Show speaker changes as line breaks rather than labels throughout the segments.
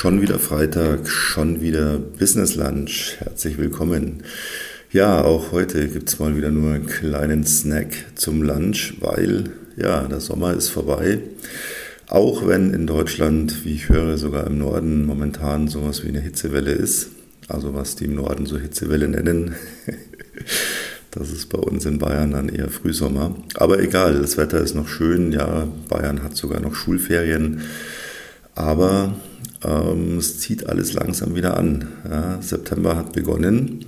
Schon wieder Freitag, schon wieder Business Lunch. Herzlich willkommen. Ja, auch heute gibt es mal wieder nur einen kleinen Snack zum Lunch, weil ja, der Sommer ist vorbei. Auch wenn in Deutschland, wie ich höre, sogar im Norden momentan sowas wie eine Hitzewelle ist. Also was die im Norden so Hitzewelle nennen. Das ist bei uns in Bayern dann eher Frühsommer. Aber egal, das Wetter ist noch schön. Ja, Bayern hat sogar noch Schulferien. Aber ähm, es zieht alles langsam wieder an. Ja, September hat begonnen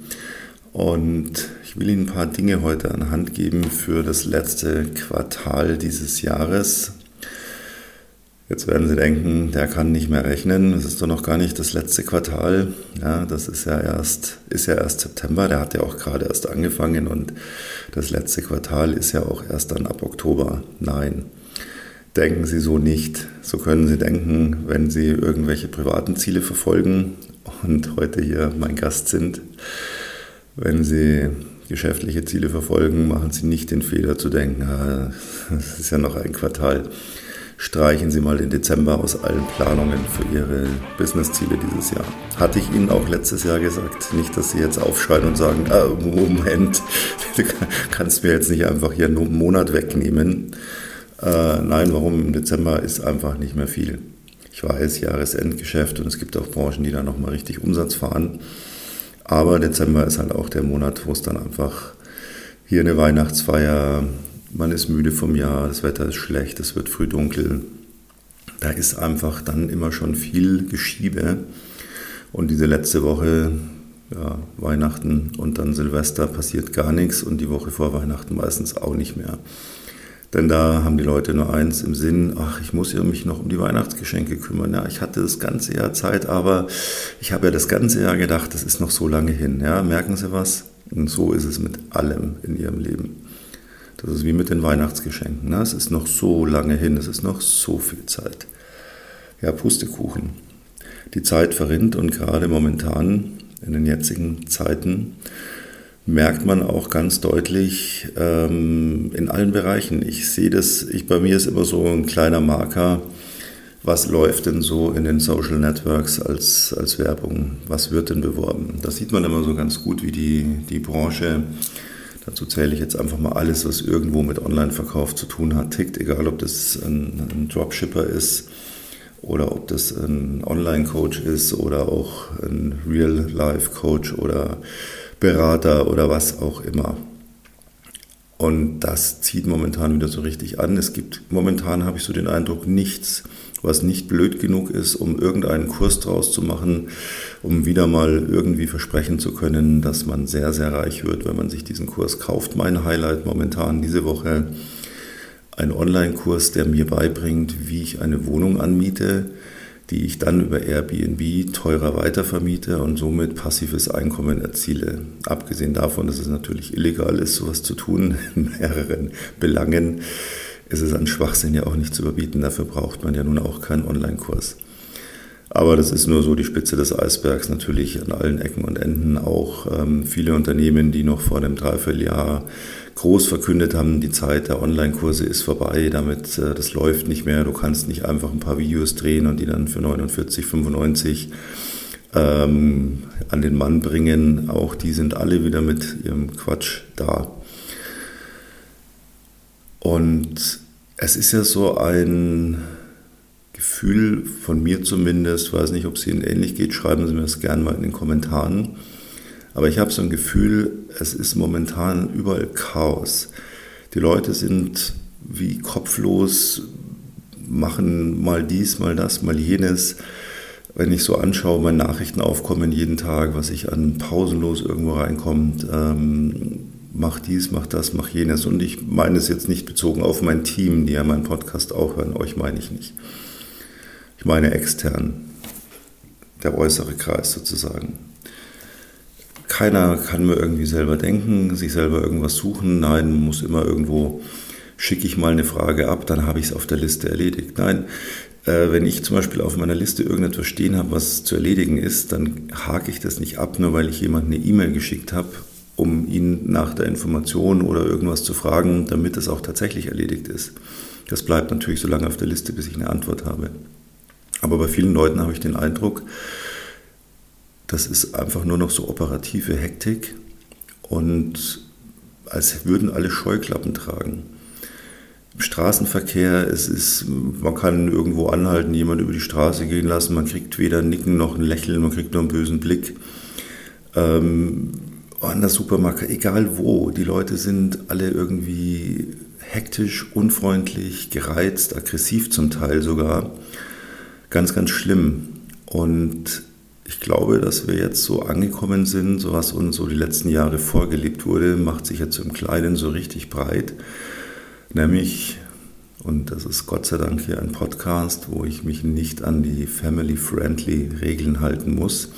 und ich will Ihnen ein paar Dinge heute an Hand geben für das letzte Quartal dieses Jahres. Jetzt werden Sie denken, der kann nicht mehr rechnen. Es ist doch noch gar nicht das letzte Quartal. Ja, das ist ja erst, ist ja erst September. Der hat ja auch gerade erst angefangen und das letzte Quartal ist ja auch erst dann ab Oktober. Nein. Denken Sie so nicht. So können Sie denken, wenn Sie irgendwelche privaten Ziele verfolgen und heute hier mein Gast sind. Wenn Sie geschäftliche Ziele verfolgen, machen Sie nicht den Fehler zu denken, ah, es ist ja noch ein Quartal. Streichen Sie mal den Dezember aus allen Planungen für Ihre Businessziele dieses Jahr. Hatte ich Ihnen auch letztes Jahr gesagt. Nicht, dass Sie jetzt aufschreien und sagen, ah, Moment, du kannst mir jetzt nicht einfach hier einen Monat wegnehmen. Äh, nein, warum? Im Dezember ist einfach nicht mehr viel. Ich weiß, Jahresendgeschäft und es gibt auch Branchen, die da nochmal richtig Umsatz fahren. Aber Dezember ist halt auch der Monat, wo es dann einfach hier eine Weihnachtsfeier, man ist müde vom Jahr, das Wetter ist schlecht, es wird früh dunkel. Da ist einfach dann immer schon viel Geschiebe. Und diese letzte Woche, ja, Weihnachten und dann Silvester passiert gar nichts und die Woche vor Weihnachten meistens auch nicht mehr. Denn da haben die Leute nur eins im Sinn, ach, ich muss ja mich noch um die Weihnachtsgeschenke kümmern. Ja, ich hatte das ganze Jahr Zeit, aber ich habe ja das ganze Jahr gedacht, das ist noch so lange hin. Ja, merken Sie was? Und so ist es mit allem in Ihrem Leben. Das ist wie mit den Weihnachtsgeschenken. Ne? Es ist noch so lange hin, es ist noch so viel Zeit. Ja, Pustekuchen. Die Zeit verrinnt und gerade momentan in den jetzigen Zeiten merkt man auch ganz deutlich ähm, in allen Bereichen. Ich sehe das, ich, bei mir ist immer so ein kleiner Marker, was läuft denn so in den Social Networks als, als Werbung, was wird denn beworben. Da sieht man immer so ganz gut, wie die, die Branche, dazu zähle ich jetzt einfach mal alles, was irgendwo mit Online-Verkauf zu tun hat, tickt, egal ob das ein, ein Dropshipper ist oder ob das ein Online-Coach ist oder auch ein Real-Life-Coach oder Berater oder was auch immer. Und das zieht momentan wieder so richtig an. Es gibt momentan, habe ich so den Eindruck, nichts, was nicht blöd genug ist, um irgendeinen Kurs draus zu machen, um wieder mal irgendwie versprechen zu können, dass man sehr, sehr reich wird, wenn man sich diesen Kurs kauft. Mein Highlight momentan diese Woche, ein Online-Kurs, der mir beibringt, wie ich eine Wohnung anmiete die ich dann über Airbnb teurer weitervermiete und somit passives Einkommen erziele. Abgesehen davon, dass es natürlich illegal ist, sowas zu tun in mehreren Belangen, ist es an Schwachsinn ja auch nicht zu überbieten. Dafür braucht man ja nun auch keinen Online-Kurs. Aber das ist nur so die Spitze des Eisbergs. Natürlich an allen Ecken und Enden auch ähm, viele Unternehmen, die noch vor einem Dreivierteljahr groß verkündet haben, die Zeit der Online-Kurse ist vorbei, damit äh, das läuft nicht mehr. Du kannst nicht einfach ein paar Videos drehen und die dann für 49, 95 ähm, an den Mann bringen. Auch die sind alle wieder mit ihrem Quatsch da. Und es ist ja so ein Gefühl von mir zumindest, weiß nicht, ob es Ihnen ähnlich geht, schreiben Sie mir das gerne mal in den Kommentaren. Aber ich habe so ein Gefühl, es ist momentan überall Chaos. Die Leute sind wie kopflos, machen mal dies, mal das, mal jenes. Wenn ich so anschaue, mein Nachrichtenaufkommen jeden Tag, was ich an pausenlos irgendwo reinkommt, ähm, mach dies, mach das, mach jenes. Und ich meine es jetzt nicht bezogen auf mein Team, die ja meinen Podcast auch hören, euch meine ich nicht. Ich meine extern, der äußere Kreis sozusagen. Keiner kann mir irgendwie selber denken, sich selber irgendwas suchen. Nein, muss immer irgendwo, schicke ich mal eine Frage ab, dann habe ich es auf der Liste erledigt. Nein, äh, wenn ich zum Beispiel auf meiner Liste irgendetwas stehen habe, was zu erledigen ist, dann hake ich das nicht ab, nur weil ich jemand eine E-Mail geschickt habe, um ihn nach der Information oder irgendwas zu fragen, damit es auch tatsächlich erledigt ist. Das bleibt natürlich so lange auf der Liste, bis ich eine Antwort habe. Aber bei vielen Leuten habe ich den Eindruck, das ist einfach nur noch so operative Hektik und als würden alle Scheuklappen tragen. Straßenverkehr, es ist, man kann irgendwo anhalten, jemand über die Straße gehen lassen, man kriegt weder ein Nicken noch ein Lächeln, man kriegt nur einen bösen Blick. Ähm, an der Supermarkt, egal wo, die Leute sind alle irgendwie hektisch, unfreundlich, gereizt, aggressiv zum Teil sogar. Ganz, ganz schlimm. Und ich glaube, dass wir jetzt so angekommen sind, so was uns so die letzten Jahre vorgelebt wurde, macht sich jetzt im Kleinen so richtig breit. Nämlich, und das ist Gott sei Dank hier ein Podcast, wo ich mich nicht an die family-friendly Regeln halten muss.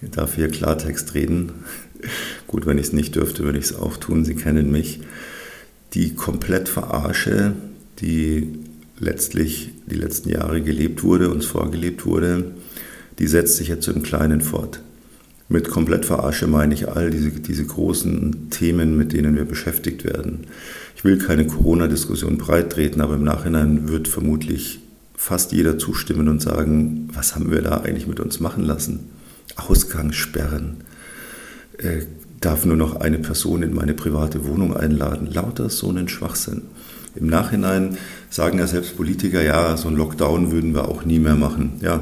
Ich darf hier Klartext reden. Gut, wenn ich es nicht dürfte, würde ich es auch tun. Sie kennen mich. Die komplett Verarsche, die letztlich die letzten Jahre gelebt wurde, uns vorgelebt wurde, die setzt sich jetzt im Kleinen fort. Mit komplett Verarsche meine ich all diese, diese großen Themen, mit denen wir beschäftigt werden. Ich will keine Corona-Diskussion breittreten, aber im Nachhinein wird vermutlich fast jeder zustimmen und sagen, was haben wir da eigentlich mit uns machen lassen? Ausgangssperren. Äh, darf nur noch eine Person in meine private Wohnung einladen. Lauter so einen Schwachsinn. Im Nachhinein sagen ja selbst Politiker, ja, so ein Lockdown würden wir auch nie mehr machen. Ja,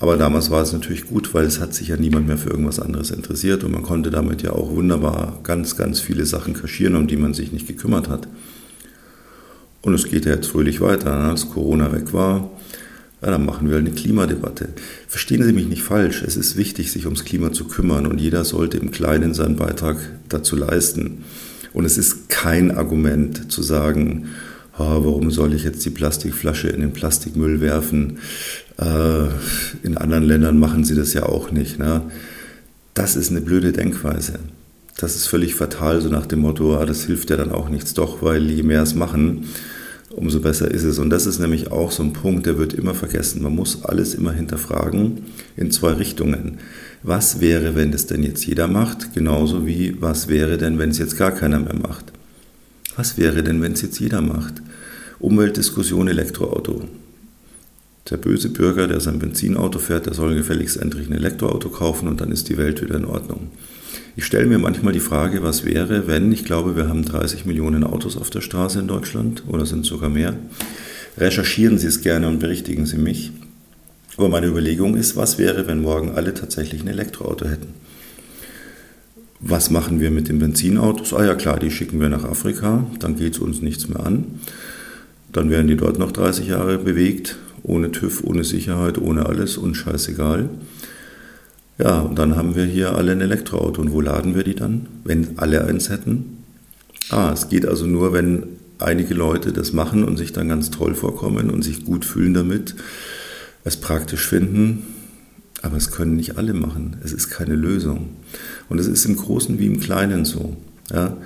aber damals war es natürlich gut, weil es hat sich ja niemand mehr für irgendwas anderes interessiert und man konnte damit ja auch wunderbar ganz, ganz viele Sachen kaschieren, um die man sich nicht gekümmert hat. Und es geht ja jetzt fröhlich weiter. Ne? Als Corona weg war, ja, dann machen wir eine Klimadebatte. Verstehen Sie mich nicht falsch, es ist wichtig, sich ums Klima zu kümmern und jeder sollte im Kleinen seinen Beitrag dazu leisten. Und es ist kein Argument zu sagen, oh, warum soll ich jetzt die Plastikflasche in den Plastikmüll werfen? Äh, in anderen Ländern machen sie das ja auch nicht. Ne? Das ist eine blöde Denkweise. Das ist völlig fatal, so nach dem Motto, ah, das hilft ja dann auch nichts. Doch, weil je mehr es machen, umso besser ist es. Und das ist nämlich auch so ein Punkt, der wird immer vergessen. Man muss alles immer hinterfragen in zwei Richtungen. Was wäre, wenn das denn jetzt jeder macht? Genauso wie, was wäre denn, wenn es jetzt gar keiner mehr macht? Was wäre denn, wenn es jetzt jeder macht? Umweltdiskussion Elektroauto. Der böse Bürger, der sein Benzinauto fährt, der soll gefälligst endlich ein Elektroauto kaufen und dann ist die Welt wieder in Ordnung. Ich stelle mir manchmal die Frage, was wäre, wenn, ich glaube, wir haben 30 Millionen Autos auf der Straße in Deutschland oder sind sogar mehr. Recherchieren Sie es gerne und berichtigen Sie mich. Aber meine Überlegung ist, was wäre, wenn morgen alle tatsächlich ein Elektroauto hätten? Was machen wir mit den Benzinautos? Ah ja klar, die schicken wir nach Afrika, dann geht es uns nichts mehr an. Dann werden die dort noch 30 Jahre bewegt, ohne TÜV, ohne Sicherheit, ohne alles und scheißegal. Ja, und dann haben wir hier alle ein Elektroauto. Und wo laden wir die dann, wenn alle eins hätten? Ah, es geht also nur, wenn einige Leute das machen und sich dann ganz toll vorkommen und sich gut fühlen damit, es praktisch finden. Aber es können nicht alle machen. Es ist keine Lösung. Und es ist im Großen wie im Kleinen so. Ja?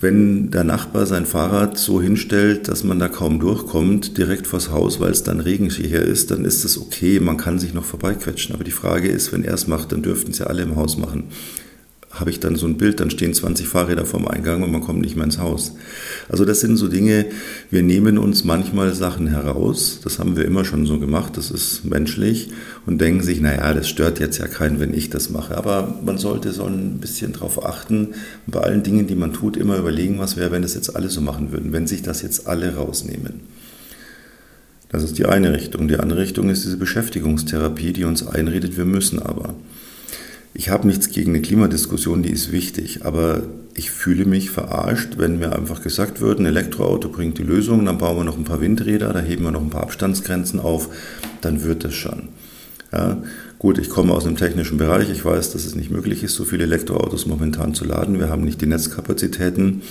Wenn der Nachbar sein Fahrrad so hinstellt, dass man da kaum durchkommt, direkt vors Haus, weil es dann regensicher ist, dann ist das okay, man kann sich noch vorbeiquetschen. Aber die Frage ist, wenn er es macht, dann dürften ja alle im Haus machen habe ich dann so ein Bild, dann stehen 20 Fahrräder vorm Eingang und man kommt nicht mehr ins Haus. Also das sind so Dinge, wir nehmen uns manchmal Sachen heraus, das haben wir immer schon so gemacht, das ist menschlich und denken sich, naja, das stört jetzt ja keinen, wenn ich das mache. Aber man sollte so ein bisschen darauf achten, bei allen Dingen, die man tut, immer überlegen, was wäre, wenn das jetzt alle so machen würden, wenn sich das jetzt alle rausnehmen. Das ist die eine Richtung. Die andere Richtung ist diese Beschäftigungstherapie, die uns einredet, wir müssen aber. Ich habe nichts gegen eine Klimadiskussion, die ist wichtig, aber ich fühle mich verarscht, wenn mir einfach gesagt wird, ein Elektroauto bringt die Lösung, dann bauen wir noch ein paar Windräder, da heben wir noch ein paar Abstandsgrenzen auf, dann wird das schon. Ja, gut, ich komme aus einem technischen Bereich, ich weiß, dass es nicht möglich ist, so viele Elektroautos momentan zu laden, wir haben nicht die Netzkapazitäten.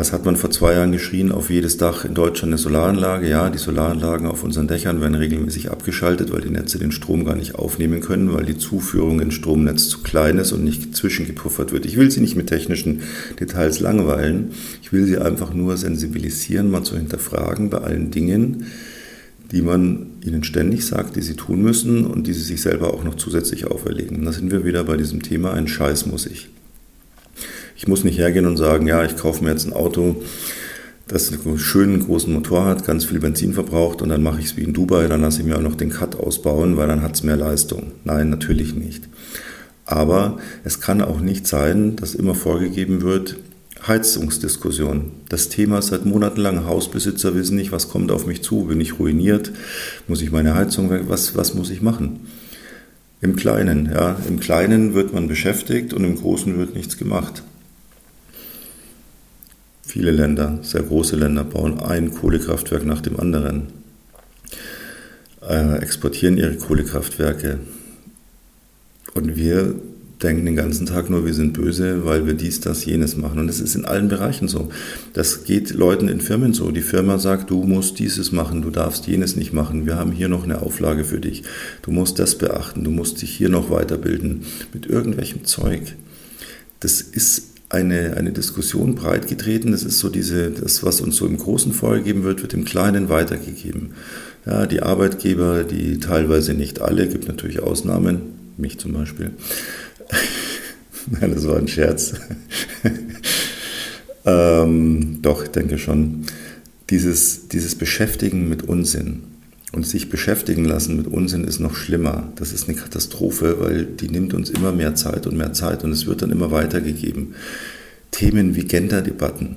Was hat man vor zwei Jahren geschrien? Auf jedes Dach in Deutschland eine Solaranlage. Ja, die Solaranlagen auf unseren Dächern werden regelmäßig abgeschaltet, weil die Netze den Strom gar nicht aufnehmen können, weil die Zuführung ins Stromnetz zu klein ist und nicht zwischengepuffert wird. Ich will Sie nicht mit technischen Details langweilen. Ich will Sie einfach nur sensibilisieren, mal zu hinterfragen bei allen Dingen, die man ihnen ständig sagt, die sie tun müssen und die sie sich selber auch noch zusätzlich auferlegen. Da sind wir wieder bei diesem Thema, ein Scheiß muss ich. Ich muss nicht hergehen und sagen, ja, ich kaufe mir jetzt ein Auto, das einen schönen großen Motor hat, ganz viel Benzin verbraucht und dann mache ich es wie in Dubai, dann lasse ich mir auch noch den Cut ausbauen, weil dann hat es mehr Leistung. Nein, natürlich nicht. Aber es kann auch nicht sein, dass immer vorgegeben wird, Heizungsdiskussion. Das Thema seit Monaten lang. Hausbesitzer wissen nicht, was kommt auf mich zu. Bin ich ruiniert? Muss ich meine Heizung weg? Was, was muss ich machen? Im Kleinen, ja. Im Kleinen wird man beschäftigt und im Großen wird nichts gemacht. Viele Länder, sehr große Länder, bauen ein Kohlekraftwerk nach dem anderen, äh, exportieren ihre Kohlekraftwerke. Und wir denken den ganzen Tag nur, wir sind böse, weil wir dies, das, jenes machen. Und das ist in allen Bereichen so. Das geht Leuten in Firmen so. Die Firma sagt, du musst dieses machen, du darfst jenes nicht machen. Wir haben hier noch eine Auflage für dich. Du musst das beachten, du musst dich hier noch weiterbilden mit irgendwelchem Zeug. Das ist eine, eine Diskussion breitgetreten. Das ist so diese, das, was uns so im Großen vorgegeben wird, wird im Kleinen weitergegeben. Ja, die Arbeitgeber, die teilweise nicht alle, gibt natürlich Ausnahmen, mich zum Beispiel, Nein, das war ein Scherz. ähm, doch, ich denke schon. Dieses, dieses Beschäftigen mit Unsinn und sich beschäftigen lassen mit Unsinn ist noch schlimmer. Das ist eine Katastrophe, weil die nimmt uns immer mehr Zeit und mehr Zeit und es wird dann immer weitergegeben. Themen wie Gender-Debatten.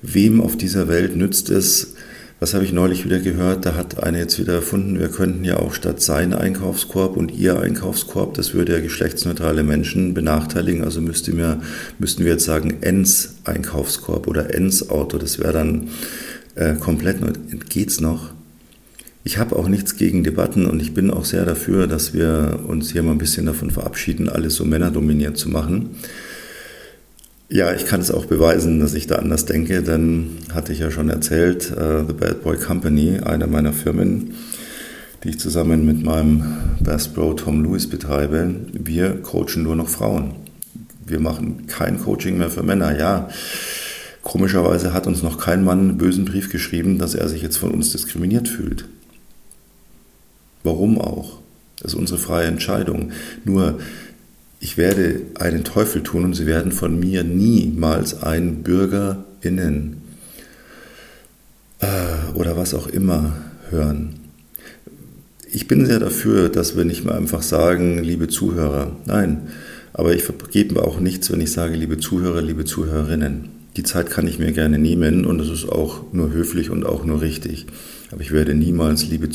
Wem auf dieser Welt nützt es, was habe ich neulich wieder gehört? Da hat eine jetzt wieder erfunden, wir könnten ja auch statt sein Einkaufskorb und ihr Einkaufskorb, das würde ja geschlechtsneutrale Menschen benachteiligen. Also müsste mir, müssten wir jetzt sagen, ens Einkaufskorb oder ens Auto. Das wäre dann äh, komplett neu. Geht's noch? Ich habe auch nichts gegen Debatten und ich bin auch sehr dafür, dass wir uns hier mal ein bisschen davon verabschieden, alles so männerdominiert zu machen. Ja, ich kann es auch beweisen, dass ich da anders denke, denn hatte ich ja schon erzählt, uh, The Bad Boy Company, eine meiner Firmen, die ich zusammen mit meinem Best Bro Tom Lewis betreibe, wir coachen nur noch Frauen. Wir machen kein Coaching mehr für Männer. Ja, komischerweise hat uns noch kein Mann einen bösen Brief geschrieben, dass er sich jetzt von uns diskriminiert fühlt. Warum auch? Das ist unsere freie Entscheidung. Nur ich werde einen Teufel tun und sie werden von mir niemals ein BürgerInnen äh, oder was auch immer hören. Ich bin sehr dafür, dass wir nicht mehr einfach sagen, liebe Zuhörer. Nein, aber ich vergebe auch nichts, wenn ich sage, liebe Zuhörer, liebe Zuhörerinnen. Die Zeit kann ich mir gerne nehmen und es ist auch nur höflich und auch nur richtig. Aber ich werde niemals, liebe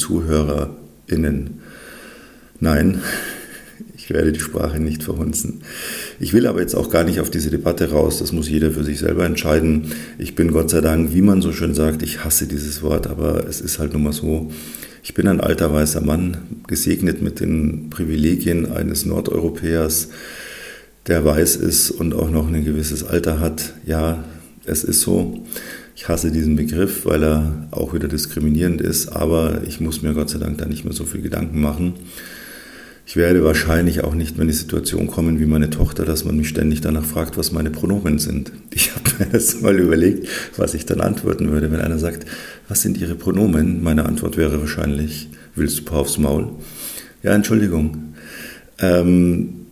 ZuhörerInnen, nein, ich werde die Sprache nicht verhunzen. Ich will aber jetzt auch gar nicht auf diese Debatte raus. Das muss jeder für sich selber entscheiden. Ich bin Gott sei Dank, wie man so schön sagt, ich hasse dieses Wort, aber es ist halt nun mal so. Ich bin ein alter weißer Mann, gesegnet mit den Privilegien eines Nordeuropäers, der weiß ist und auch noch ein gewisses Alter hat. Ja, es ist so. Ich hasse diesen Begriff, weil er auch wieder diskriminierend ist, aber ich muss mir Gott sei Dank da nicht mehr so viel Gedanken machen. Ich werde wahrscheinlich auch nicht mehr in die Situation kommen wie meine Tochter, dass man mich ständig danach fragt, was meine Pronomen sind. Ich habe mir das mal überlegt, was ich dann antworten würde, wenn einer sagt, was sind Ihre Pronomen? Meine Antwort wäre wahrscheinlich, willst du paar aufs Maul? Ja, Entschuldigung. Ähm,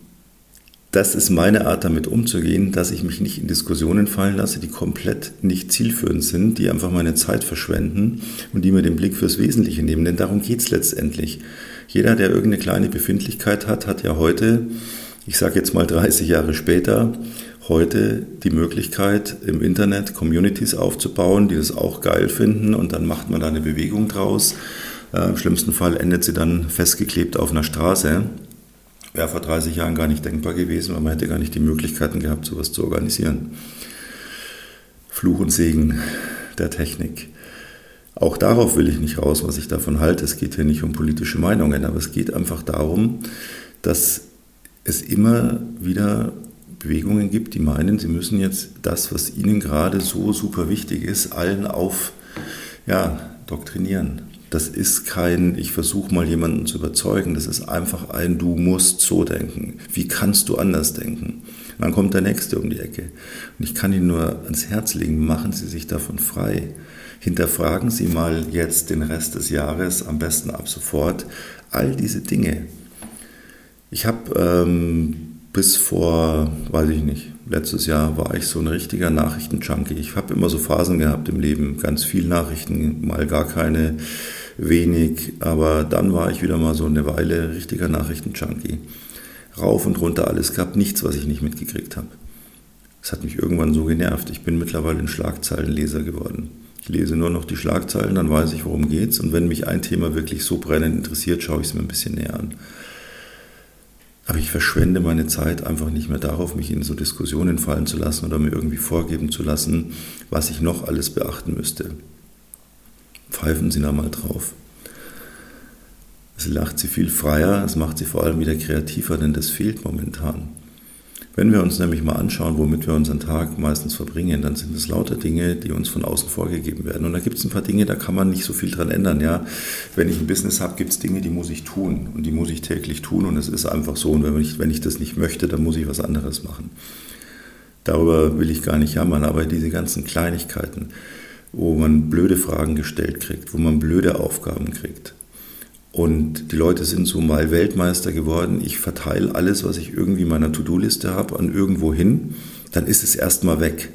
das ist meine Art, damit umzugehen, dass ich mich nicht in Diskussionen fallen lasse, die komplett nicht zielführend sind, die einfach meine Zeit verschwenden und die mir den Blick fürs Wesentliche nehmen. Denn darum geht es letztendlich. Jeder, der irgendeine kleine Befindlichkeit hat, hat ja heute, ich sage jetzt mal 30 Jahre später, heute die Möglichkeit, im Internet Communities aufzubauen, die das auch geil finden und dann macht man da eine Bewegung draus. Äh, Im schlimmsten Fall endet sie dann festgeklebt auf einer Straße. Wäre vor 30 Jahren gar nicht denkbar gewesen, weil man hätte gar nicht die Möglichkeiten gehabt, sowas zu organisieren. Fluch und Segen der Technik. Auch darauf will ich nicht raus, was ich davon halte. Es geht hier nicht um politische Meinungen, aber es geht einfach darum, dass es immer wieder Bewegungen gibt, die meinen, sie müssen jetzt das, was ihnen gerade so super wichtig ist, allen auf, ja, doktrinieren. Das ist kein, ich versuche mal jemanden zu überzeugen, das ist einfach ein, du musst so denken. Wie kannst du anders denken? Dann kommt der Nächste um die Ecke. Und ich kann Ihnen nur ans Herz legen, machen Sie sich davon frei. Hinterfragen Sie mal jetzt den Rest des Jahres, am besten ab sofort, all diese Dinge. Ich habe ähm, bis vor, weiß ich nicht, Letztes Jahr war ich so ein richtiger Nachrichtenjunkie. Ich habe immer so Phasen gehabt im Leben, ganz viel Nachrichten, mal gar keine, wenig, aber dann war ich wieder mal so eine Weile richtiger Nachrichtenjunkie. Rauf und runter alles, gab nichts, was ich nicht mitgekriegt habe. Es hat mich irgendwann so genervt. Ich bin mittlerweile ein Schlagzeilenleser geworden. Ich lese nur noch die Schlagzeilen, dann weiß ich, worum geht's. Und wenn mich ein Thema wirklich so brennend interessiert, schaue ich es mir ein bisschen näher an. Aber ich verschwende meine Zeit einfach nicht mehr darauf, mich in so Diskussionen fallen zu lassen oder mir irgendwie vorgeben zu lassen, was ich noch alles beachten müsste. Pfeifen Sie da mal drauf. Es lacht sie viel freier, es macht sie vor allem wieder kreativer, denn das fehlt momentan. Wenn wir uns nämlich mal anschauen, womit wir unseren Tag meistens verbringen, dann sind es lauter Dinge, die uns von außen vorgegeben werden. Und da gibt es ein paar Dinge, da kann man nicht so viel dran ändern. Ja? Wenn ich ein Business habe, gibt es Dinge, die muss ich tun und die muss ich täglich tun und es ist einfach so. Und wenn ich, wenn ich das nicht möchte, dann muss ich was anderes machen. Darüber will ich gar nicht jammern, aber diese ganzen Kleinigkeiten, wo man blöde Fragen gestellt kriegt, wo man blöde Aufgaben kriegt, und die Leute sind so mal Weltmeister geworden. Ich verteile alles, was ich irgendwie in meiner To-Do-Liste habe, an irgendwo hin. Dann ist es erstmal weg.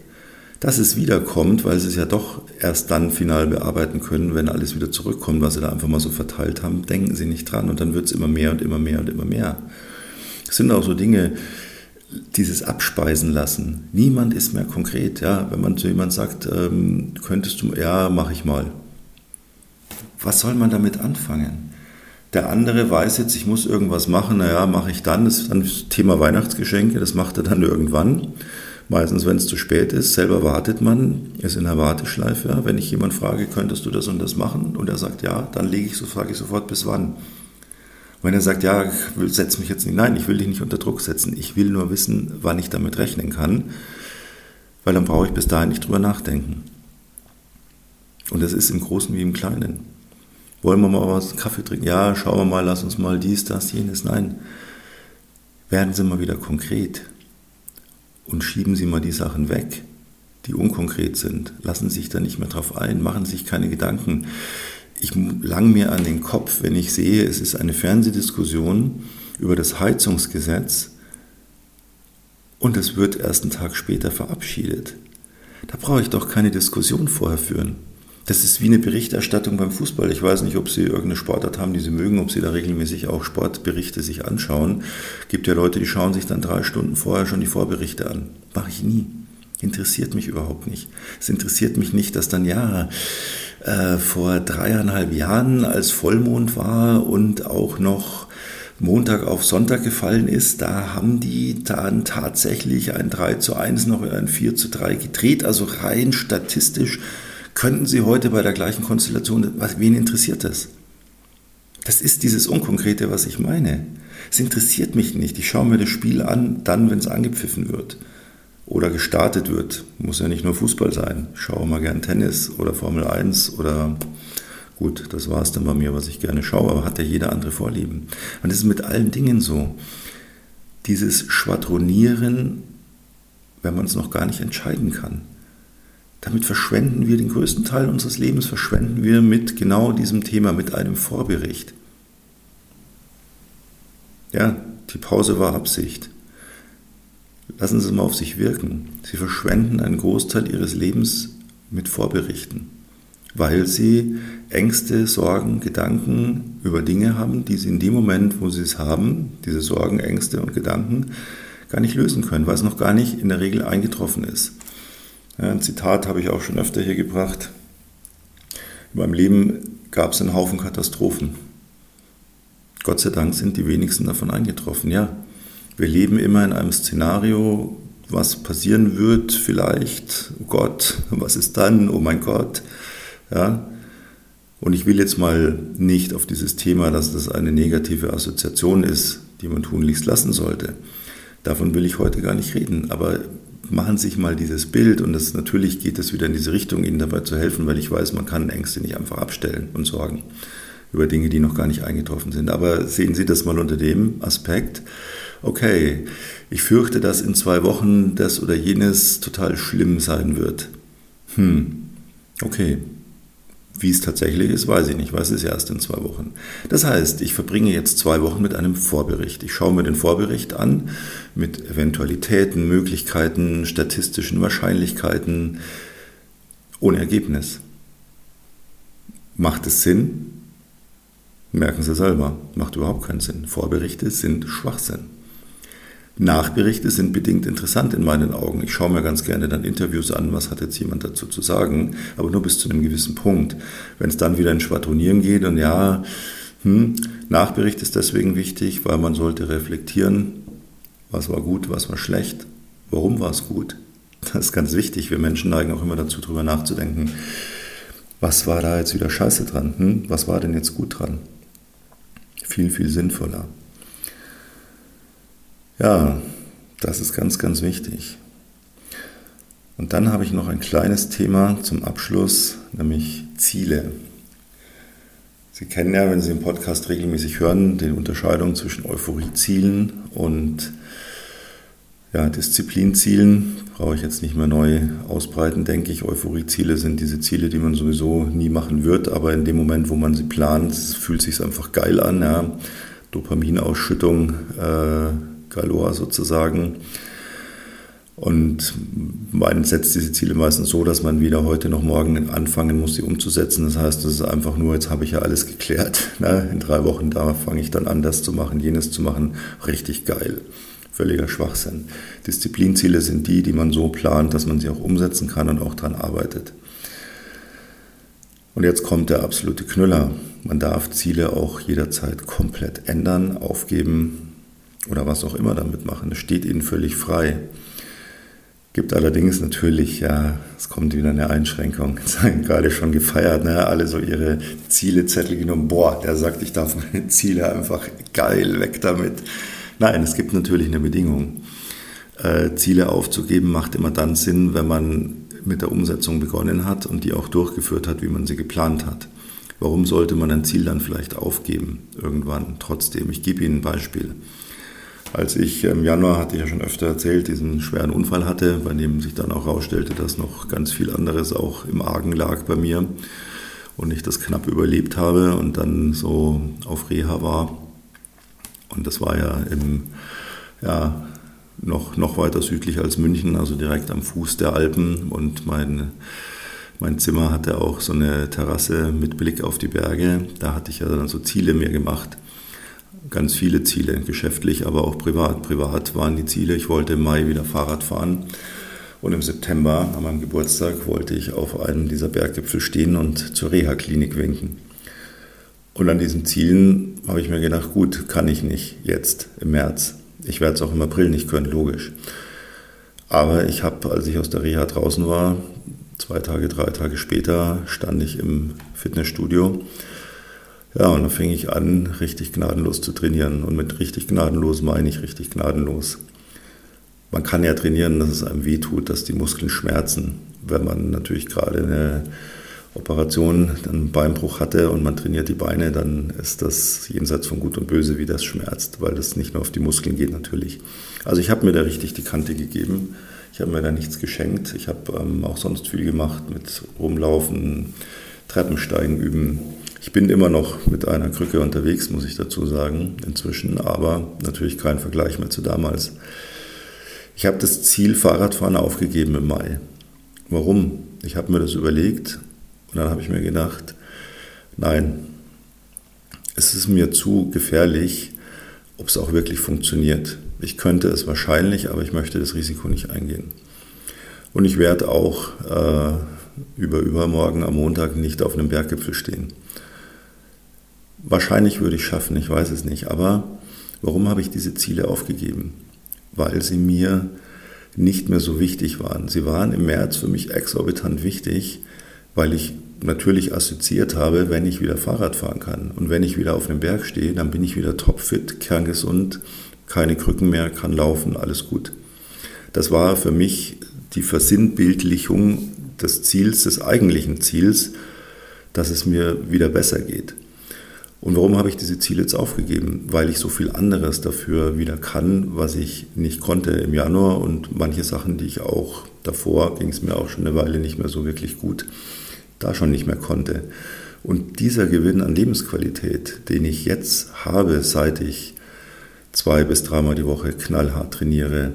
Dass es wiederkommt, weil sie es ja doch erst dann final bearbeiten können, wenn alles wieder zurückkommt, was sie da einfach mal so verteilt haben, denken sie nicht dran. Und dann wird es immer mehr und immer mehr und immer mehr. Es sind auch so Dinge, dieses Abspeisen lassen. Niemand ist mehr konkret. Ja? Wenn man zu jemandem sagt, ähm, könntest du, ja, mache ich mal. Was soll man damit anfangen? Der andere weiß jetzt, ich muss irgendwas machen, naja, mache ich dann. Das ist dann das Thema Weihnachtsgeschenke, das macht er dann irgendwann. Meistens, wenn es zu spät ist, selber wartet man, ist in der Warteschleife. Ja. Wenn ich jemand frage, könntest du das und das machen? Und er sagt ja, dann lege ich so, frage ich sofort, bis wann. Wenn er sagt, ja, setz mich jetzt nicht, nein, ich will dich nicht unter Druck setzen. Ich will nur wissen, wann ich damit rechnen kann, weil dann brauche ich bis dahin nicht drüber nachdenken. Und das ist im Großen wie im Kleinen. Wollen wir mal was Kaffee trinken? Ja, schauen wir mal, lass uns mal dies, das, jenes. Nein. Werden Sie mal wieder konkret und schieben Sie mal die Sachen weg, die unkonkret sind. Lassen Sie sich da nicht mehr drauf ein, machen Sie sich keine Gedanken. Ich lang mir an den Kopf, wenn ich sehe, es ist eine Fernsehdiskussion über das Heizungsgesetz und es wird erst einen Tag später verabschiedet. Da brauche ich doch keine Diskussion vorher führen. Das ist wie eine Berichterstattung beim Fußball. Ich weiß nicht, ob Sie irgendeine Sportart haben, die Sie mögen, ob Sie da regelmäßig auch Sportberichte sich anschauen. Gibt ja Leute, die schauen sich dann drei Stunden vorher schon die Vorberichte an. Mache ich nie. Interessiert mich überhaupt nicht. Es interessiert mich nicht, dass dann ja äh, vor dreieinhalb Jahren als Vollmond war und auch noch Montag auf Sonntag gefallen ist, da haben die dann tatsächlich ein 3 zu 1 noch ein 4 zu 3 gedreht. Also rein statistisch könnten Sie heute bei der gleichen Konstellation, was, wen interessiert das? Das ist dieses Unkonkrete, was ich meine. Es interessiert mich nicht. Ich schaue mir das Spiel an, dann, wenn es angepfiffen wird oder gestartet wird. Muss ja nicht nur Fußball sein. Ich schaue mal gern Tennis oder Formel 1 oder gut, das war es dann bei mir, was ich gerne schaue, aber hat ja jeder andere Vorlieben. Und das ist mit allen Dingen so. Dieses Schwadronieren, wenn man es noch gar nicht entscheiden kann. Damit verschwenden wir den größten Teil unseres Lebens, verschwenden wir mit genau diesem Thema, mit einem Vorbericht. Ja, die Pause war Absicht. Lassen Sie es mal auf sich wirken. Sie verschwenden einen Großteil Ihres Lebens mit Vorberichten, weil Sie Ängste, Sorgen, Gedanken über Dinge haben, die Sie in dem Moment, wo Sie es haben, diese Sorgen, Ängste und Gedanken, gar nicht lösen können, weil es noch gar nicht in der Regel eingetroffen ist. Ein Zitat habe ich auch schon öfter hier gebracht. In meinem Leben gab es einen Haufen Katastrophen. Gott sei Dank sind die wenigsten davon eingetroffen. Ja, wir leben immer in einem Szenario, was passieren wird, vielleicht, oh Gott, was ist dann, oh mein Gott. Ja, und ich will jetzt mal nicht auf dieses Thema, dass das eine negative Assoziation ist, die man tunlichst lassen sollte. Davon will ich heute gar nicht reden. Aber machen sich mal dieses Bild und das natürlich geht es wieder in diese Richtung, ihnen dabei zu helfen, weil ich weiß, man kann Ängste nicht einfach abstellen und sorgen über Dinge, die noch gar nicht eingetroffen sind. Aber sehen Sie das mal unter dem Aspekt, okay, ich fürchte, dass in zwei Wochen das oder jenes total schlimm sein wird. Hm, okay. Wie es tatsächlich ist, weiß ich nicht. Weiß es erst in zwei Wochen. Das heißt, ich verbringe jetzt zwei Wochen mit einem Vorbericht. Ich schaue mir den Vorbericht an mit Eventualitäten, Möglichkeiten, statistischen Wahrscheinlichkeiten ohne Ergebnis. Macht es Sinn? Merken Sie selber, macht überhaupt keinen Sinn. Vorberichte sind Schwachsinn. Nachberichte sind bedingt interessant in meinen Augen. Ich schaue mir ganz gerne dann Interviews an, was hat jetzt jemand dazu zu sagen, aber nur bis zu einem gewissen Punkt. Wenn es dann wieder in Schwadronieren geht und ja, hm, Nachbericht ist deswegen wichtig, weil man sollte reflektieren, was war gut, was war schlecht, warum war es gut. Das ist ganz wichtig. Wir Menschen neigen auch immer dazu, darüber nachzudenken, was war da jetzt wieder scheiße dran, hm? was war denn jetzt gut dran. Viel, viel sinnvoller. Ja, das ist ganz, ganz wichtig. Und dann habe ich noch ein kleines Thema zum Abschluss, nämlich Ziele. Sie kennen ja, wenn Sie den Podcast regelmäßig hören, die Unterscheidung zwischen Euphoriezielen und ja, Disziplinzielen. Brauche ich jetzt nicht mehr neu ausbreiten, denke ich. Euphorieziele sind diese Ziele, die man sowieso nie machen wird, aber in dem Moment, wo man sie plant, fühlt es sich einfach geil an. Ja. Dopaminausschüttung, äh, galore sozusagen. Und man setzt diese Ziele meistens so, dass man wieder heute noch morgen anfangen muss, sie umzusetzen. Das heißt, das ist einfach nur, jetzt habe ich ja alles geklärt. Ne? In drei Wochen, da fange ich dann an, das zu machen, jenes zu machen. Richtig geil. Völliger Schwachsinn. Disziplinziele sind die, die man so plant, dass man sie auch umsetzen kann und auch daran arbeitet. Und jetzt kommt der absolute Knüller. Man darf Ziele auch jederzeit komplett ändern, aufgeben, oder was auch immer damit machen. Es steht ihnen völlig frei. Gibt allerdings natürlich, ja, es kommt wieder eine Einschränkung. Jetzt haben gerade schon gefeiert, ne? alle so ihre Zielezettel genommen. Boah, der sagt, ich darf meine Ziele einfach geil weg damit. Nein, es gibt natürlich eine Bedingung. Äh, Ziele aufzugeben macht immer dann Sinn, wenn man mit der Umsetzung begonnen hat und die auch durchgeführt hat, wie man sie geplant hat. Warum sollte man ein Ziel dann vielleicht aufgeben irgendwann trotzdem? Ich gebe Ihnen ein Beispiel. Als ich im Januar, hatte ich ja schon öfter erzählt, diesen schweren Unfall hatte, bei dem sich dann auch herausstellte, dass noch ganz viel anderes auch im Argen lag bei mir und ich das knapp überlebt habe und dann so auf Reha war. Und das war ja im, ja, noch, noch weiter südlich als München, also direkt am Fuß der Alpen. Und mein, mein Zimmer hatte auch so eine Terrasse mit Blick auf die Berge. Da hatte ich ja dann so Ziele mir gemacht ganz viele Ziele, geschäftlich, aber auch privat. Privat waren die Ziele, ich wollte im Mai wieder Fahrrad fahren und im September, an meinem Geburtstag, wollte ich auf einem dieser Berggipfel stehen und zur Reha-Klinik winken. Und an diesen Zielen habe ich mir gedacht, gut, kann ich nicht jetzt im März. Ich werde es auch im April nicht können, logisch. Aber ich habe, als ich aus der Reha draußen war, zwei Tage, drei Tage später, stand ich im Fitnessstudio ja, und dann fing ich an, richtig gnadenlos zu trainieren. Und mit richtig gnadenlos meine ich richtig gnadenlos. Man kann ja trainieren, dass es einem wehtut, dass die Muskeln schmerzen. Wenn man natürlich gerade eine Operation, einen Beinbruch hatte und man trainiert die Beine, dann ist das jenseits von Gut und Böse, wie das schmerzt, weil das nicht nur auf die Muskeln geht natürlich. Also ich habe mir da richtig die Kante gegeben. Ich habe mir da nichts geschenkt. Ich habe ähm, auch sonst viel gemacht mit Rumlaufen, Treppensteigen üben, ich bin immer noch mit einer Krücke unterwegs, muss ich dazu sagen, inzwischen, aber natürlich kein Vergleich mehr zu damals. Ich habe das Ziel Fahrradfahren aufgegeben im Mai. Warum? Ich habe mir das überlegt und dann habe ich mir gedacht, nein, es ist mir zu gefährlich, ob es auch wirklich funktioniert. Ich könnte es wahrscheinlich, aber ich möchte das Risiko nicht eingehen. Und ich werde auch äh, über übermorgen am Montag nicht auf einem Berggipfel stehen. Wahrscheinlich würde ich schaffen, ich weiß es nicht. Aber warum habe ich diese Ziele aufgegeben? Weil sie mir nicht mehr so wichtig waren. Sie waren im März für mich exorbitant wichtig, weil ich natürlich assoziiert habe, wenn ich wieder Fahrrad fahren kann und wenn ich wieder auf einem Berg stehe, dann bin ich wieder topfit, kerngesund, keine Krücken mehr, kann laufen, alles gut. Das war für mich die Versinnbildlichung des Ziels, des eigentlichen Ziels, dass es mir wieder besser geht. Und warum habe ich diese Ziele jetzt aufgegeben? Weil ich so viel anderes dafür wieder kann, was ich nicht konnte im Januar und manche Sachen, die ich auch davor, ging es mir auch schon eine Weile nicht mehr so wirklich gut, da schon nicht mehr konnte. Und dieser Gewinn an Lebensqualität, den ich jetzt habe, seit ich zwei bis dreimal die Woche knallhart trainiere,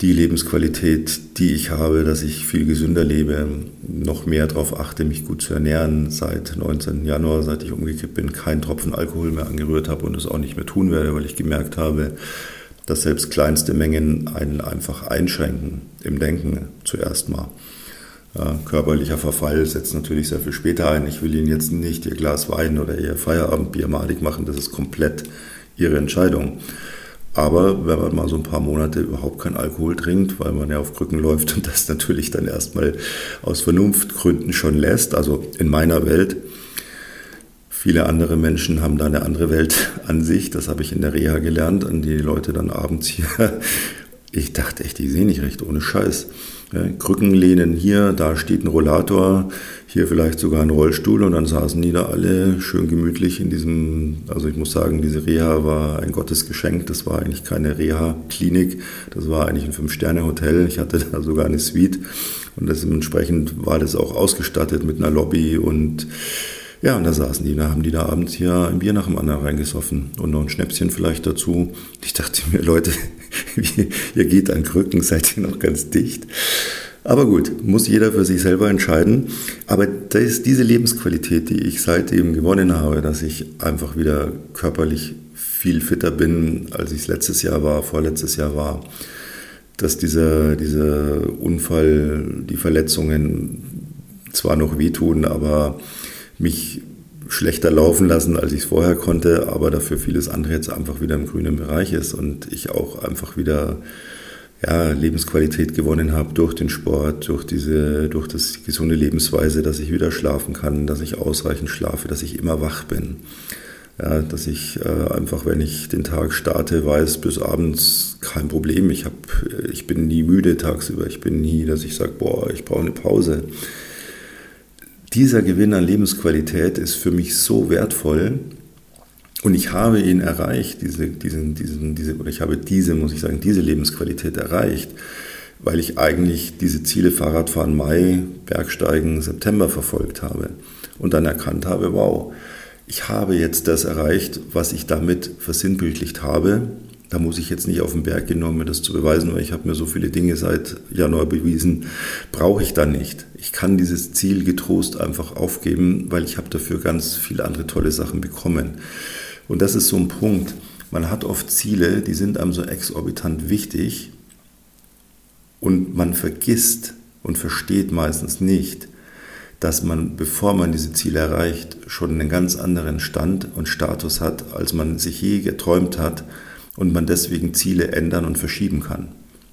die Lebensqualität, die ich habe, dass ich viel gesünder lebe, noch mehr darauf achte, mich gut zu ernähren, seit 19. Januar, seit ich umgekippt bin, keinen Tropfen Alkohol mehr angerührt habe und es auch nicht mehr tun werde, weil ich gemerkt habe, dass selbst kleinste Mengen einen einfach einschränken im Denken zuerst mal. Ja, körperlicher Verfall setzt natürlich sehr viel später ein. Ich will Ihnen jetzt nicht Ihr Glas Wein oder Ihr Feierabendbier madig machen, das ist komplett Ihre Entscheidung. Aber wenn man mal so ein paar Monate überhaupt keinen Alkohol trinkt, weil man ja auf Krücken läuft und das natürlich dann erstmal aus Vernunftgründen schon lässt, also in meiner Welt, Viele andere Menschen haben da eine andere Weltansicht. Das habe ich in der Reha gelernt, an die Leute dann abends hier. Ich dachte echt, die sehen nicht recht, ohne Scheiß. Krückenlehnen hier, da steht ein Rollator, hier vielleicht sogar ein Rollstuhl und dann saßen die da alle schön gemütlich in diesem, also ich muss sagen, diese Reha war ein Gottesgeschenk, das war eigentlich keine Reha-Klinik, das war eigentlich ein Fünf-Sterne-Hotel, ich hatte da sogar eine Suite und dementsprechend war das auch ausgestattet mit einer Lobby und ja, und da saßen die, da haben die da abends hier ein Bier nach dem anderen reingesoffen und noch ein Schnäpschen vielleicht dazu. Ich dachte mir, Leute, ihr geht an Krücken, seid ihr noch ganz dicht. Aber gut, muss jeder für sich selber entscheiden. Aber das ist diese Lebensqualität, die ich seitdem gewonnen habe, dass ich einfach wieder körperlich viel fitter bin, als ich es letztes Jahr war, vorletztes Jahr war. Dass dieser, dieser Unfall, die Verletzungen zwar noch wehtun, aber mich schlechter laufen lassen, als ich es vorher konnte, aber dafür vieles andere jetzt einfach wieder im grünen Bereich ist und ich auch einfach wieder ja, Lebensqualität gewonnen habe durch den Sport, durch diese, durch das gesunde Lebensweise, dass ich wieder schlafen kann, dass ich ausreichend schlafe, dass ich immer wach bin. Ja, dass ich äh, einfach, wenn ich den Tag starte, weiß, bis abends kein Problem. Ich, hab, ich bin nie müde tagsüber. Ich bin nie, dass ich sage, boah, ich brauche eine Pause dieser Gewinn an Lebensqualität ist für mich so wertvoll und ich habe ihn erreicht, diese, diesen, diesen, diese, oder ich habe diese, muss ich sagen, diese Lebensqualität erreicht, weil ich eigentlich diese Ziele Fahrradfahren Mai, Bergsteigen September verfolgt habe und dann erkannt habe, wow, ich habe jetzt das erreicht, was ich damit versinnbildlicht habe da muss ich jetzt nicht auf den Berg gehen, um mir das zu beweisen, weil ich habe mir so viele Dinge seit Januar bewiesen, brauche ich dann nicht. Ich kann dieses Ziel getrost einfach aufgeben, weil ich habe dafür ganz viele andere tolle Sachen bekommen. Und das ist so ein Punkt. Man hat oft Ziele, die sind einem so exorbitant wichtig und man vergisst und versteht meistens nicht, dass man, bevor man diese Ziele erreicht, schon einen ganz anderen Stand und Status hat, als man sich je geträumt hat und man deswegen Ziele ändern und verschieben kann.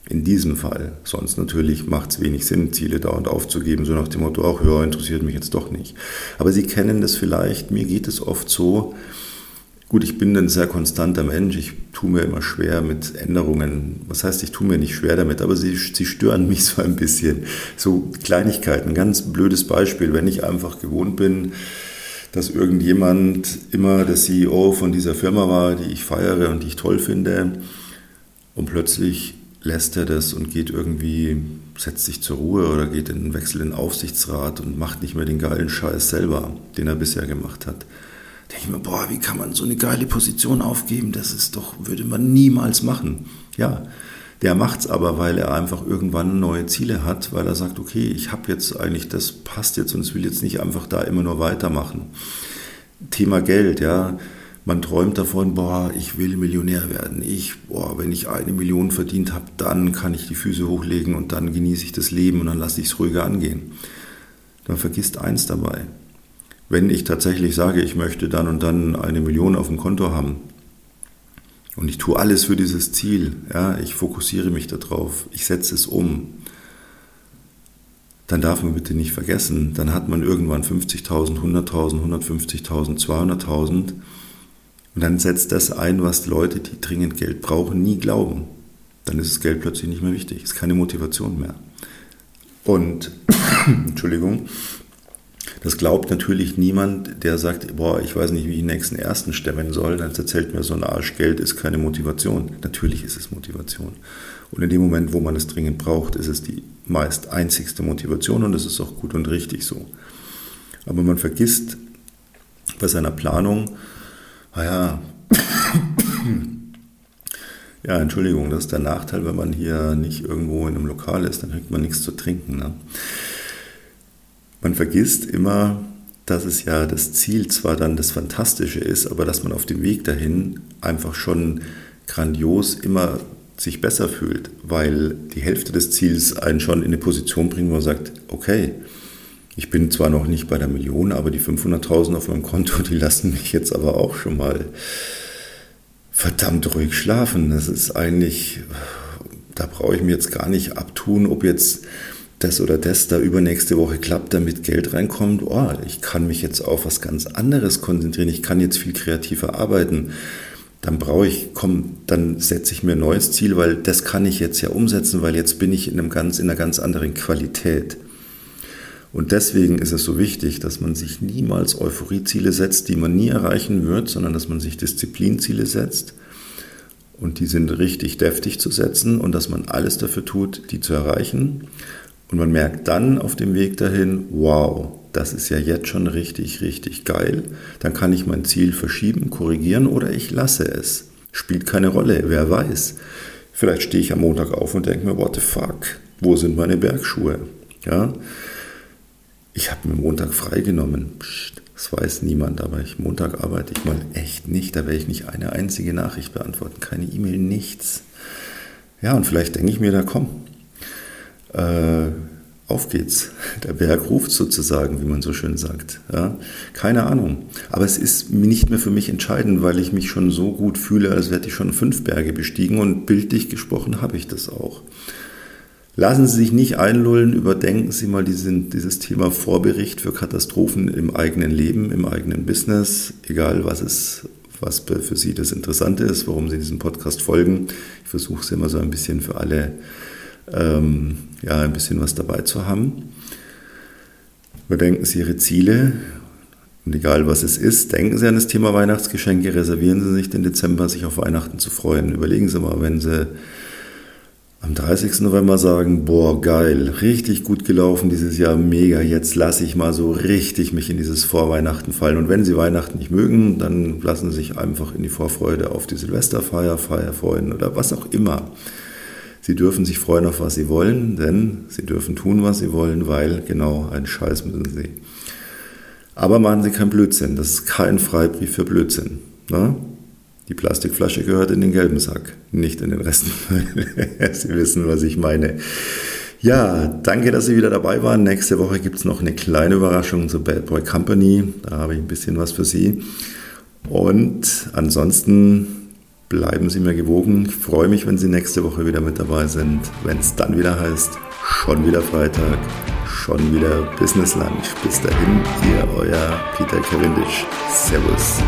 In diesem Fall. Sonst natürlich macht es wenig Sinn, Ziele dauernd aufzugeben, so nach dem Motto, auch höher interessiert mich jetzt doch nicht. Aber Sie kennen das vielleicht, mir geht es oft so, gut, ich bin ein sehr konstanter Mensch, ich tue mir immer schwer mit Änderungen. Was heißt, ich tue mir nicht schwer damit, aber sie, sie stören mich so ein bisschen. So Kleinigkeiten, ganz blödes Beispiel, wenn ich einfach gewohnt bin, dass irgendjemand immer der CEO von dieser Firma war, die ich feiere und die ich toll finde. Und plötzlich lässt er das und geht irgendwie, setzt sich zur Ruhe oder geht in einen Wechsel in den Aufsichtsrat und macht nicht mehr den geilen Scheiß selber, den er bisher gemacht hat. Da denke ich mir, boah, wie kann man so eine geile Position aufgeben? Das ist doch, würde man niemals machen. Ja, der macht es aber, weil er einfach irgendwann neue Ziele hat, weil er sagt, okay, ich habe jetzt eigentlich, das passt jetzt und es will jetzt nicht einfach da immer nur weitermachen. Thema Geld, ja. Man träumt davon, boah, ich will Millionär werden. Ich, boah, wenn ich eine Million verdient habe, dann kann ich die Füße hochlegen und dann genieße ich das Leben und dann lasse ich es ruhiger angehen. Dann vergisst eins dabei. Wenn ich tatsächlich sage, ich möchte dann und dann eine Million auf dem Konto haben, und ich tue alles für dieses Ziel. Ja, ich fokussiere mich darauf. Ich setze es um. Dann darf man bitte nicht vergessen, dann hat man irgendwann 50.000, 100.000, 150.000, 200.000 und dann setzt das ein, was Leute, die dringend Geld brauchen, nie glauben. Dann ist das Geld plötzlich nicht mehr wichtig, ist keine Motivation mehr. Und, Entschuldigung, das glaubt natürlich niemand, der sagt, boah, ich weiß nicht, wie ich den nächsten Ersten stemmen soll. Dann erzählt mir so ein Arsch, Geld ist keine Motivation. Natürlich ist es Motivation. Und in dem Moment, wo man es dringend braucht, ist es die meist einzigste Motivation und das ist auch gut und richtig so. Aber man vergisst bei seiner Planung, naja, ah ja, Entschuldigung, das ist der Nachteil, wenn man hier nicht irgendwo in einem Lokal ist, dann kriegt man nichts zu trinken. Ne? Man vergisst immer, dass es ja das Ziel zwar dann das Fantastische ist, aber dass man auf dem Weg dahin einfach schon grandios immer sich besser fühlt, weil die Hälfte des Ziels einen schon in eine Position bringt, wo man sagt, okay, ich bin zwar noch nicht bei der Million, aber die 500.000 auf meinem Konto, die lassen mich jetzt aber auch schon mal verdammt ruhig schlafen. Das ist eigentlich, da brauche ich mir jetzt gar nicht abtun, ob jetzt das oder das da übernächste Woche klappt, damit Geld reinkommt. Oh, ich kann mich jetzt auf was ganz anderes konzentrieren. Ich kann jetzt viel kreativer arbeiten. Dann brauche ich, komm, dann setze ich mir ein neues Ziel, weil das kann ich jetzt ja umsetzen, weil jetzt bin ich in, einem ganz, in einer ganz anderen Qualität. Und deswegen ist es so wichtig, dass man sich niemals Euphorieziele setzt, die man nie erreichen wird, sondern dass man sich Disziplinziele setzt und die sind richtig deftig zu setzen und dass man alles dafür tut, die zu erreichen. Und man merkt dann auf dem Weg dahin, wow, das ist ja jetzt schon richtig, richtig geil. Dann kann ich mein Ziel verschieben, korrigieren oder ich lasse es. Spielt keine Rolle, wer weiß. Vielleicht stehe ich am Montag auf und denke mir, what the fuck, wo sind meine Bergschuhe? Ja, ich habe mir Montag freigenommen. Das weiß niemand, aber ich, Montag arbeite ich mal echt nicht. Da werde ich nicht eine einzige Nachricht beantworten, keine E-Mail, nichts. Ja, und vielleicht denke ich mir da, komm, äh, auf geht's. Der Berg ruft sozusagen, wie man so schön sagt. Ja, keine Ahnung. Aber es ist nicht mehr für mich entscheidend, weil ich mich schon so gut fühle, als hätte ich schon fünf Berge bestiegen und bildlich gesprochen habe ich das auch. Lassen Sie sich nicht einlullen, überdenken Sie mal diesen, dieses Thema Vorbericht für Katastrophen im eigenen Leben, im eigenen Business, egal was es was für Sie das Interessante ist, warum Sie diesem Podcast folgen. Ich versuche es immer so ein bisschen für alle, ähm, ja, ein bisschen was dabei zu haben. Überdenken Sie Ihre Ziele und egal was es ist, denken Sie an das Thema Weihnachtsgeschenke, reservieren Sie sich den Dezember, sich auf Weihnachten zu freuen. Überlegen Sie mal, wenn Sie am 30. November sagen, boah, geil, richtig gut gelaufen dieses Jahr, mega, jetzt lasse ich mal so richtig mich in dieses Vorweihnachten fallen. Und wenn Sie Weihnachten nicht mögen, dann lassen Sie sich einfach in die Vorfreude auf die Silvesterfeier, Feier freuen oder was auch immer. Sie dürfen sich freuen auf was Sie wollen, denn Sie dürfen tun, was Sie wollen, weil genau einen Scheiß müssen Sie. Aber machen Sie keinen Blödsinn, das ist kein Freibrief für Blödsinn. Ne? Die Plastikflasche gehört in den gelben Sack, nicht in den Rest. Sie wissen, was ich meine. Ja, danke, dass Sie wieder dabei waren. Nächste Woche gibt es noch eine kleine Überraschung zur Bad Boy Company. Da habe ich ein bisschen was für Sie. Und ansonsten bleiben Sie mir gewogen. Ich freue mich, wenn Sie nächste Woche wieder mit dabei sind. Wenn es dann wieder heißt, schon wieder Freitag, schon wieder Business Lunch. Bis dahin, ihr euer Peter Cavendish. Servus.